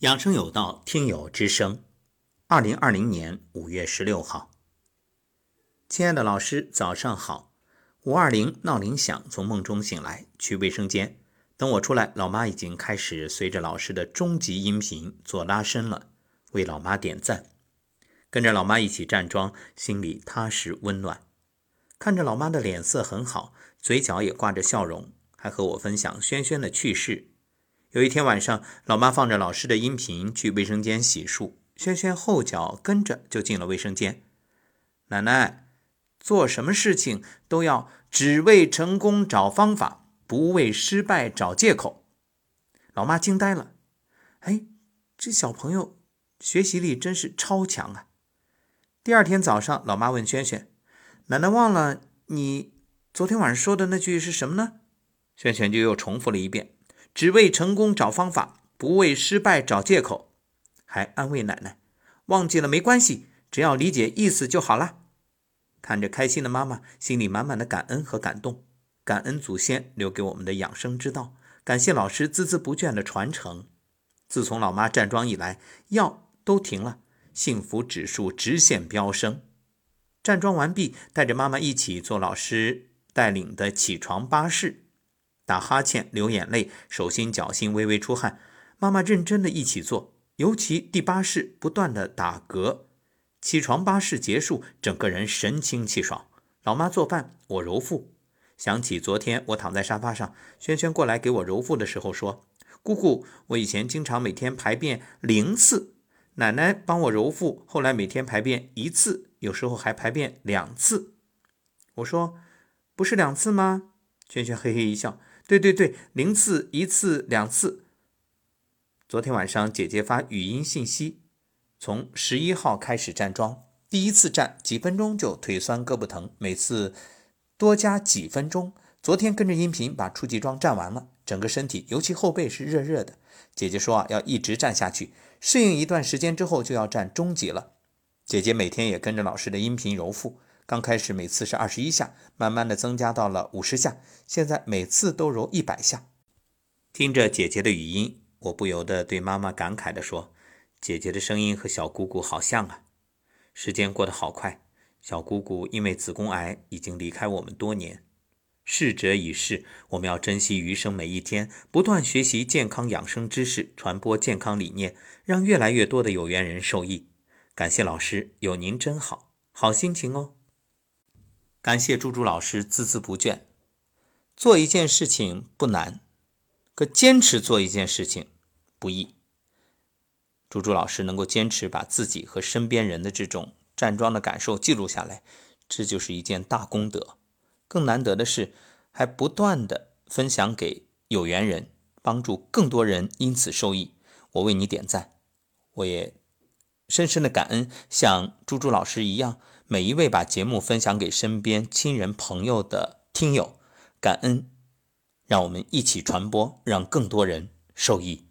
养生有道，听友之声，二零二零年五月十六号。亲爱的老师，早上好。五二零闹铃响，从梦中醒来，去卫生间。等我出来，老妈已经开始随着老师的终极音频做拉伸了。为老妈点赞，跟着老妈一起站桩，心里踏实温暖。看着老妈的脸色很好，嘴角也挂着笑容，还和我分享轩轩的趣事。有一天晚上，老妈放着老师的音频去卫生间洗漱，轩轩后脚跟着就进了卫生间。奶奶，做什么事情都要只为成功找方法，不为失败找借口。老妈惊呆了，哎，这小朋友学习力真是超强啊！第二天早上，老妈问轩轩：“奶奶忘了你昨天晚上说的那句是什么呢？”轩轩就又重复了一遍。只为成功找方法，不为失败找借口，还安慰奶奶：“忘记了没关系，只要理解意思就好了。”看着开心的妈妈，心里满满的感恩和感动。感恩祖先留给我们的养生之道，感谢老师孜孜不倦的传承。自从老妈站桩以来，药都停了，幸福指数直线飙升。站桩完毕，带着妈妈一起做老师带领的起床巴士。打哈欠、流眼泪、手心脚心微微出汗，妈妈认真的一起做，尤其第八式不断的打嗝。起床巴士结束，整个人神清气爽。老妈做饭，我揉腹。想起昨天我躺在沙发上，轩轩过来给我揉腹的时候说：“姑姑，我以前经常每天排便零次，奶奶帮我揉腹，后来每天排便一次，有时候还排便两次。”我说：“不是两次吗？”轩轩嘿嘿一笑。对对对，零次、一次、两次。昨天晚上姐姐发语音信息，从十一号开始站桩，第一次站几分钟就腿酸胳膊疼，每次多加几分钟。昨天跟着音频把初级桩站完了，整个身体尤其后背是热热的。姐姐说啊，要一直站下去，适应一段时间之后就要站中级了。姐姐每天也跟着老师的音频揉腹。刚开始每次是二十一下，慢慢的增加到了五十下，现在每次都揉一百下。听着姐姐的语音，我不由得对妈妈感慨地说：“姐姐的声音和小姑姑好像啊。”时间过得好快，小姑姑因为子宫癌已经离开我们多年。逝者已逝，我们要珍惜余生每一天，不断学习健康养生知识，传播健康理念，让越来越多的有缘人受益。感谢老师，有您真好，好心情哦。感谢猪猪老师孜孜不倦。做一件事情不难，可坚持做一件事情不易。猪猪老师能够坚持把自己和身边人的这种站桩的感受记录下来，这就是一件大功德。更难得的是，还不断的分享给有缘人，帮助更多人因此受益。我为你点赞，我也深深的感恩，像猪猪老师一样。每一位把节目分享给身边亲人朋友的听友，感恩，让我们一起传播，让更多人受益。